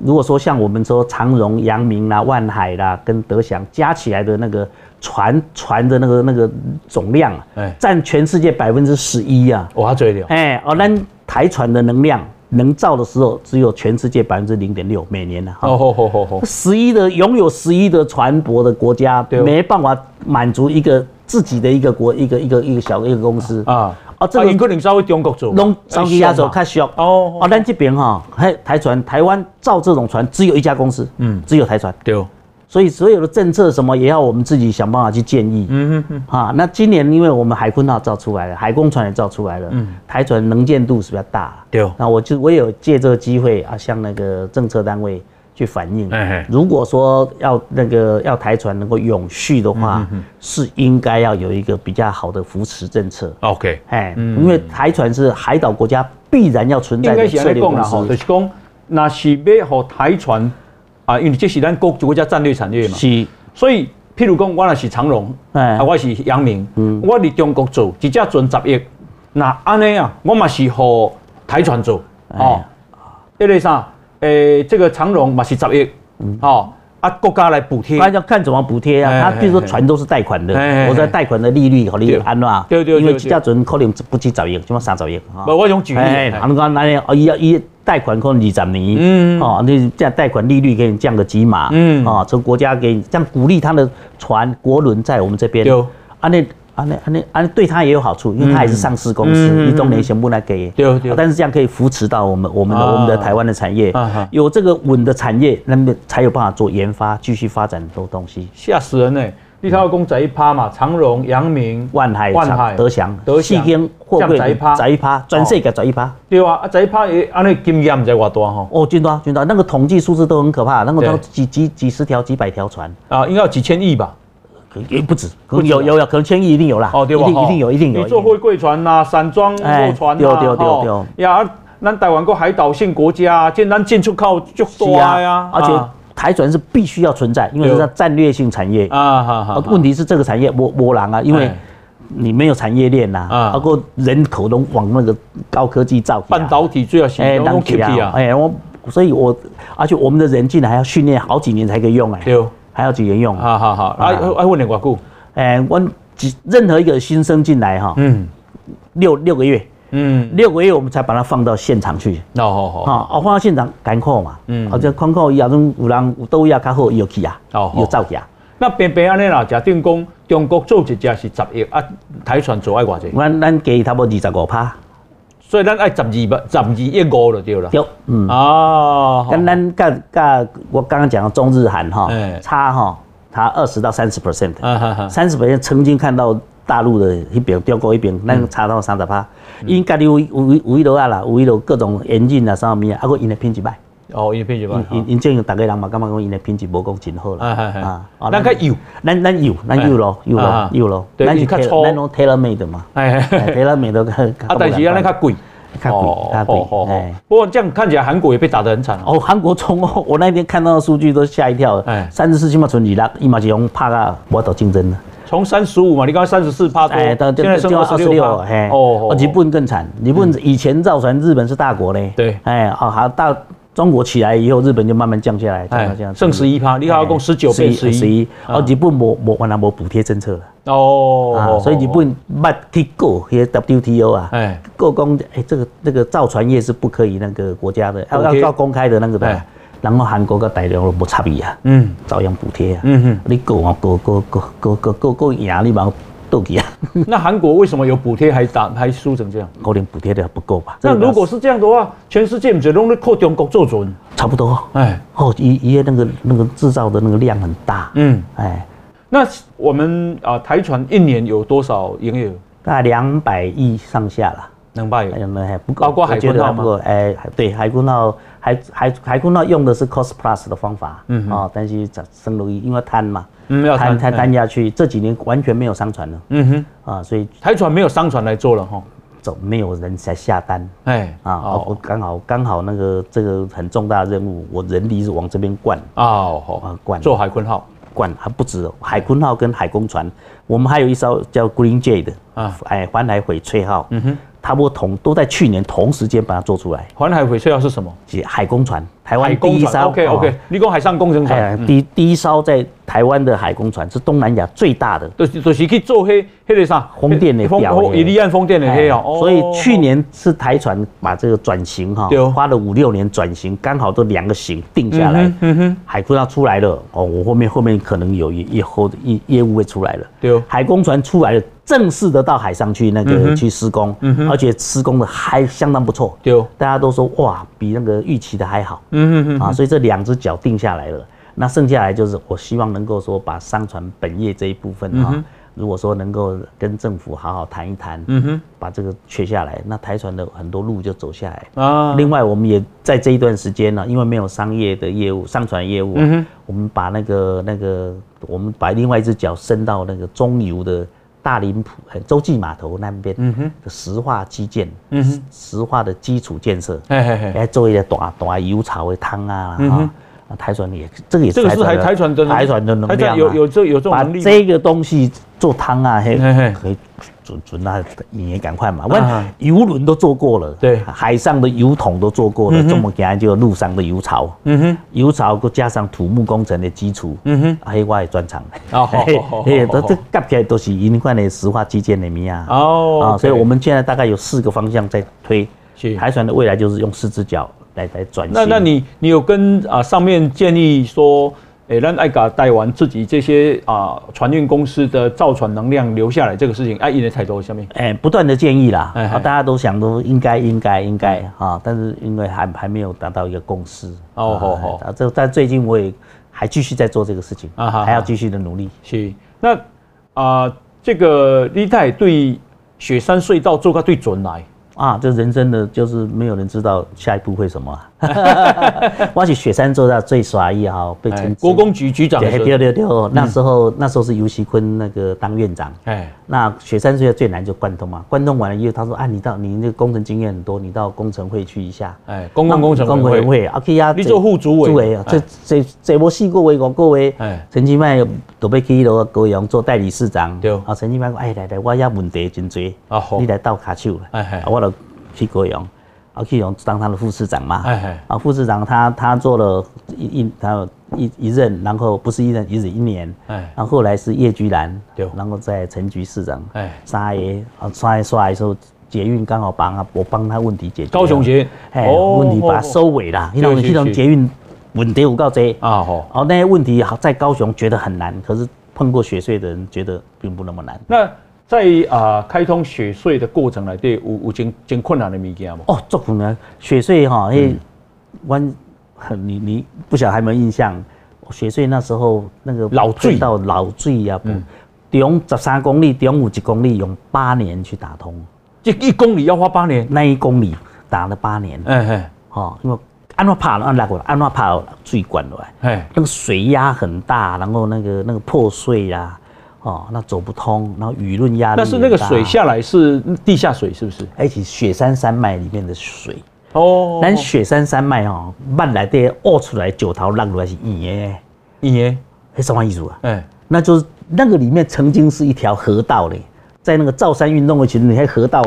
如果说像我们说长荣、阳明啦、万海啦，跟德祥加起来的那个。船船的那个那个总量啊，占全世界百分之十一啊！哇，最了！哎，哦，那台船的能量能造的时候，只有全世界百分之零点六每年呢。哦吼吼吼吼！十一的拥有十一的船舶的国家，没办法满足一个自己的一个国一个一个一个小的一个公司啊啊！这个可能稍微中国做，弄稍微亚洲较小哦。啊，咱这边哈，嘿，台船台湾造这种船只有一家公司，嗯，只有台船。对。所以所有的政策什么也要我们自己想办法去建议。嗯哼哼。啊，那今年因为我们海鲲号造出来了，海工船也造出来了。嗯。台船能见度是比较大。对。那我就我有借这个机会啊，向那个政策单位去反映。哎。如果说要那个要台船能够永续的话，是应该要有一个比较好的扶持政策。OK。哎，因为台船是海岛国家必然要存在的策略公司。就是讲，那是要和台船。啊，因为这是咱国国家战略产业嘛，是，所以譬如讲，我若是长荣，啊，我是阳明，嗯，我伫中国做，一只船十亿，那安尼啊，我嘛是和台船做，哦，一个啥，诶，这个长荣嘛是十亿，哦，啊，国家来补贴，那要看怎么补贴啊，他比如说船都是贷款的，我在贷款的利率和利率安啦，对对对，因为这只船可能不止十亿，起码三十亿，不，我用举例，他们讲那里哦，一一。贷款可能二十年，嗯，哦，那这样贷款利率给你降个几码，嗯，哦，从国家给你这样鼓励他的船国轮在我们这边，有，啊那啊那啊那啊对他也有好处，因为他也是上市公司，你中年全部来给，对对，但是这样可以扶持到我们我们的我们的台湾的产业，有这个稳的产业，那么才有办法做研发，继续发展很多东西，吓死人呢。你看，共十一趴嘛，长荣、阳明、万海、万海、德祥、德祥、四天货柜十一趴，十一趴，全世界十一趴。对啊，啊十一趴也，安尼金额唔知偌大吼。哦，真大真大，那个统计数字都很可怕，那个都几几几十条、几百条船。啊，应该有几千亿吧？也不止，有有有，可能千亿一定有啦。哦，对吧？一定一定有，一定有。你做货柜船呐，散装货船呐，对对对对。呀，咱台湾个海岛性国家，简单进出口就多呀，而且。台船是必须要存在，因为是战略性产业啊。好好。问题是这个产业波波浪啊，因为你没有产业链呐，包括人口都往那个高科技造。半导体最要先用 K P 啊。哎，我所以，我而且我们的人进来还要训练好几年才可以用哎。对。还要几年用？好好好。啊，啊，问你寡久？哎，我几任何一个新生进来哈，嗯，六六个月。嗯，六个月我们才把它放到现场去。哦，好好。啊，放到现场艰苦嘛。嗯。而且宽阔以后，种有人有都要较好，有去啊。哦。有造价。那平平安尼啦，假定讲中国做一只是十亿啊，台船做爱偌济？咱咱给差不多二十五趴。所以咱爱十二万十二亿五就对了。对。嗯。哦。跟咱甲甲我刚刚讲的中日韩哈，差哈，差二十到三十 percent。三十 percent 曾经看到。大陆的一边飙过一边，那个差到三十趴，因家里有有有迄落啊啦，有迄落各种严禁啊，啥物啊，啊个因的品质歹。哦，因的品质嘛。因因这样大家人嘛，感觉讲因的品质无讲真好啦。啊系系。啊，咱较有，咱咱有，咱有咯，有咯，有咯。咱是较粗，咱拢 tailor made 嘛。系系。tailor made 个。啊，但是咱较贵。看贵，看贵。哎，不过这样看起来韩国也被打得很惨哦。韩国从我那天看到的数据都吓一跳。哎，三十四起码存几啦，一毛钱用怕个我到竞争了。从三十五嘛，你刚才三十四趴多，哎，到现在升到二十六。嘿，哦，日本更惨，日本以前造船日本是大国嘞。对，哎，哦，好到。中国起来以后，日本就慢慢降下来，降到这样，剩十一趴，你还要共十九变十一，哦，日本没没完了没补贴政策了哦，所以日本不去过那些 WTO 啊，哎，过公哎，这个这个造船业是不可以那个国家的，要要要公开的那个的，然后韩国跟大陆都没差别啊，嗯，照样补贴啊，嗯哼，你过啊过过过过过过过赢你嘛。斗鸡啊！那韩国为什么有补贴还打还输成这样？可能补贴的不够吧？那如果是这样的话，全世界不就都靠中国做准？差不多。哎，哦，一一个那个那个制造的那个量很大。嗯，哎，那我们啊台船一年有多少营业额？大概两百亿上下了。两百亿？还还不够？包括海鲲号吗？哎，对，海军号海海海鲲号用的是 cost plus 的方法。嗯啊，但是在深入因为贪嘛。嗯，要摊摊摊下去，这几年完全没有商船了。嗯哼，啊，所以台船没有商船来做了哈，走没有人才下单。哎，啊，我刚好刚好那个这个很重大的任务，我人力是往这边灌。哦，好啊，灌做海坤号，灌还不止海坤号跟海工船，我们还有一艘叫 Green Jade 的啊，哎，环海翡翠号。嗯哼。差不多同都在去年同时间把它做出来。环海翡翠要是什么？海工船，台湾第一艘。OK OK，你讲海上工程船。第第一艘在台湾的海工船是东南亚最大的。就是就是去做黑黑的啥？风电的表。伊利安风电的黑哦。所以去年是台船把这个转型哈，花了五六年转型，刚好都两个型定下来。嗯哼。海工要出来了哦，我后面后面可能有以后业业务会出来了。对。海工船出来了。正式的到海上去那个去施工，而且施工的还相当不错，对大家都说哇，比那个预期的还好，嗯哼啊，所以这两只脚定下来了，那剩下来就是我希望能够说把商船本业这一部分啊，嗯、如果说能够跟政府好好谈一谈，嗯哼，把这个缺下来，那台船的很多路就走下来。啊。另外，我们也在这一段时间呢，因为没有商业的业务，商船业务，嗯，我们把那个那个我们把另外一只脚伸到那个中游的。大林埔、洲际码头那边的石化基建，嗯哼，石化的基础建设，哎哎哎，做一些大大油槽的汤啊，哈，台船也这个也是台船的台船的台船的能量，有有这有这种能力，把这个东西做汤啊，嘿，可以。准准那你也赶快嘛！问游轮都做过了，对，海上的油桶都做过了，这么简单就陆上的油槽，嗯哼，油槽再加上土木工程的基础，嗯哼，还有我的专长，哦，嘿，都这夹起来都是一块的石化基建的米啊，哦，啊，所以我们现在大概有四个方向在推，海船的未来就是用四只脚来来转型。那那你你有跟啊上面建议说？哎，让爱嘎带完自己这些啊船运公司的造船能量留下来这个事情，哎，因为太多下面，哎，不断的建议啦，哎，大家都想都应该应该应该啊，但是因为还还没有达到一个共识，哦，好好，啊，这但最近我也还继续在做这个事情啊，还要继续的努力。是，那啊，这个你太对雪山隧道做个对准来。啊，这人生的就是没有人知道下一步会什么、啊。我是雪山做到最耍一哈，被称国工局局长。对对对对，那时候那时候是尤锡坤那个当院长。哎，那雪山隧道最难就贯通嘛，贯通完了以后，他说啊，你到你那个工程经验很多，你到工程会去一下。哎，公共工程工程会，OK 呀，你做副主委。主委啊这这这波四个位五个位。哎，陈其迈都被去了高雄做代理市长。对。啊，陈其迈说，哎来来，我也问题真多。啊好。你来倒卡手。哎哎。我来。去高雄，啊，去高雄当他的副市长嘛，啊，副市长他他做了一一他一一任，然后不是一任，一任一年，然后后来是叶居兰，然后在陈局市长，哎。三爷啊，刷一刷的时候，捷运刚好帮啊，我帮他问题解决，高雄捷运，哎，问题把它收尾了，那种那种捷运问题有够多。啊，好，哦，那些问题好在高雄觉得很难，可是碰过雪隧的人觉得并不那么难，那。在啊，开通雪隧的过程来对有有真真困难的物件吗？哦，做困难。雪隧哈，哎，弯，你你不晓得还有没有印象？雪隧那时候那个老隧道老隧呀，中十三公里，中五一公里用八年去打通。这一公里要花八年？那一公里打了八年。哎哎，哦，因为安怎爬安那个安怎爬水管来，哎，那个水压很大，然后那个那个破碎呀。哦，那走不通，然后舆论压力。但是那个水下来是地下水，是不是？而且雪山山脉里面的水哦，但雪山山脉哦，慢来的挖出来九头浪出来是盐耶，盐耶，哎，什么意思啊？哎，那就是那个里面曾经是一条河道嘞，在那个造山运动的时候，你看河道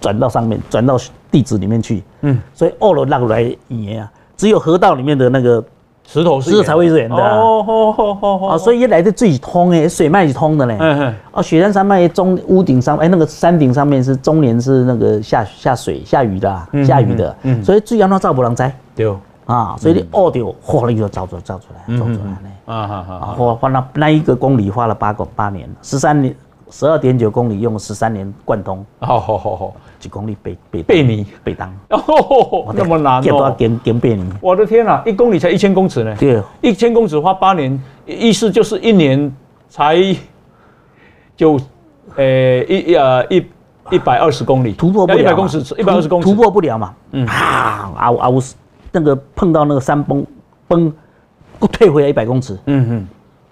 转到上面，转到地质里面去，嗯，所以挖了浪出来盐啊，只有河道里面的那个。石头是才会是盐的哦，哦哦哦哦，所以一来的最通诶，水脉是通的嘞。嗯嗯。哦，雪山山脉中屋顶上，哎，那个山顶上面是终年是那个下下水下雨的，下雨的。嗯。所以最阳那照不能栽。对。啊，所以你二掉，哗了一个造出造出来，造出来嘞。啊哈哈。花花那那一个公里花了八个八年，十三年。十二点九公里用了十三年贯通，好好好好，几公里背背背你？背当，哦，那么难哦，要跟跟背你，我的天啊，一公里才一千公尺呢，对，一千公尺花八年，意思就是一年才就，呃一呃一一百二十公里。突破不了，一百公尺一百二十公里突破不了嘛，嗯，啊啊啊，我那个碰到那个山崩崩，退回来一百公尺，嗯嗯，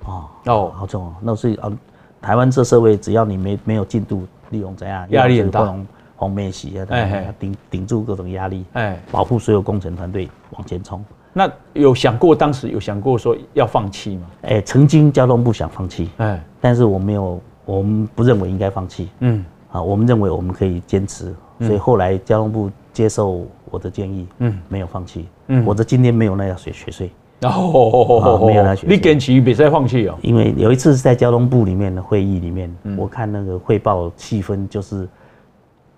哦哦，好重哦，那是啊。台湾这社会，只要你没没有进度，利用怎样压力很大，红梅喜啊，顶顶住各种压力，哎，保护所有工程团队往前冲。那有想过当时有想过说要放弃吗？哎，曾经交通部想放弃，哎，但是我没有，我们不认为应该放弃，嗯，啊，我们认为我们可以坚持，所以后来交通部接受我的建议，嗯，没有放弃，嗯，我的今天没有那样水水税。然后没有他学，你坚持别再放弃哦。因为有一次是在交通部里面的会议里面，我看那个汇报气氛就是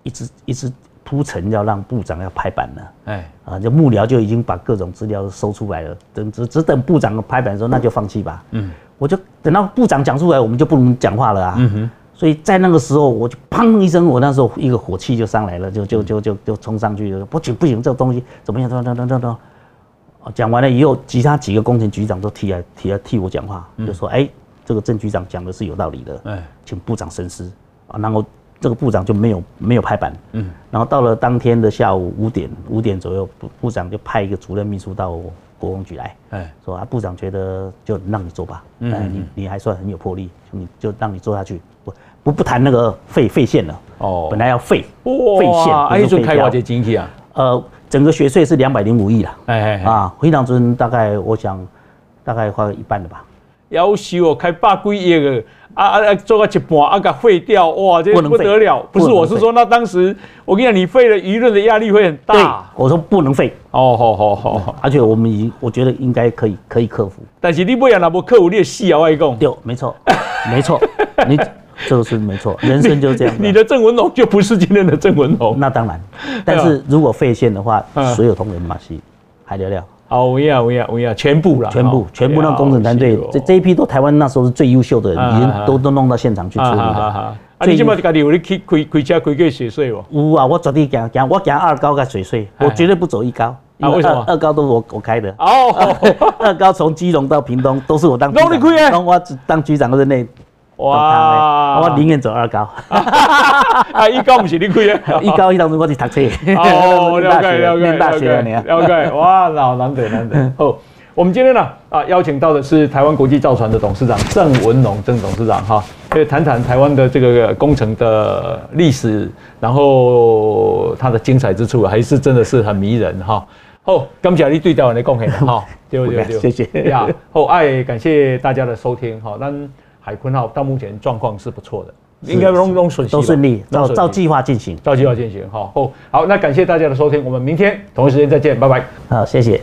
一直一直铺陈要让部长要拍板了，哎，啊，就幕僚就已经把各种资料都收出来了，等只只等部长拍板的时候，那就放弃吧。嗯，我就等到部长讲出来，我们就不能讲话了啊。嗯哼，所以在那个时候，我就砰一声，我那时候一个火气就上来了，就就就就就冲上去了，不行不行，这个东西怎么样？等等等等等。讲完了以后，其他几个工程局长都提来提来替我讲话，就说：“哎，这个郑局长讲的是有道理的，哎，请部长深思。啊。”然后这个部长就没有没有拍板，嗯，然后到了当天的下午五点五点左右，部部长就派一个主任秘书到国工局来，哎，说啊，部长觉得就让你做吧，嗯，你你还算很有魄力，你就让你做下去，不不不谈那个废废线了，哦，本来要废废线，哎，就开挖掘经济啊，呃。整个学税是两百零五亿了，哎哎啊，回档尊大概我想大概花了一半的吧。要修哦，开百几亿个，啊啊做个一半啊，给废掉，哇，这不得了。不，不是，我是说，那当时我跟你讲，你废了，舆论的压力会很大。对，我说不能废。哦，好好好。而且我们已经，我觉得应该可以，可以克服。但是你不要那么克服，你也死啊外公。对，没错，没错，你。这个是没错，人生就是这样。你的郑文龙就不是今天的郑文龙，那当然。但是如果废线的话，所有同仁马戏还聊聊。好，我要，我要，我要，全部了，全部，全部让工程团队，这这一批都台湾那时候是最优秀的人，已经都都弄到现场去处理了。啊，你今嘛家己有你去开开车开个水隧哦？有啊，我绝对行行，我行二高跟水隧，我绝对不走一高。啊，为什么？二高都是我我开的。哦，二高从基隆到屏东都是我当局长，当我当局长都是那。哇！我宁愿走二高，啊，一高不是你开的，一高一当中我去读书，哦，了解了解了解了解，哇，老难得难得。哦，我们今天呢啊邀请到的是台湾国际造船的董事长郑文龙郑董事长哈，可谈谈台湾的这个工程的历史，然后它的精彩之处还是真的是很迷人哈。好，感谢你对台湾的贡献哈，对对对，谢谢呀。好，爱感谢大家的收听哈，那。海鲲号到目前状况是不错的，应该都都顺都顺利，照照计划进行，照计划进行。好，好，好，那感谢大家的收听，我们明天同一时间再见，拜拜。好，谢谢。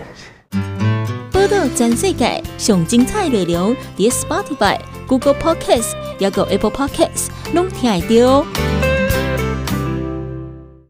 报道全世界上精彩内容，点 Spotify、Google Podcasts，还有 Apple Podcasts，拢听得到。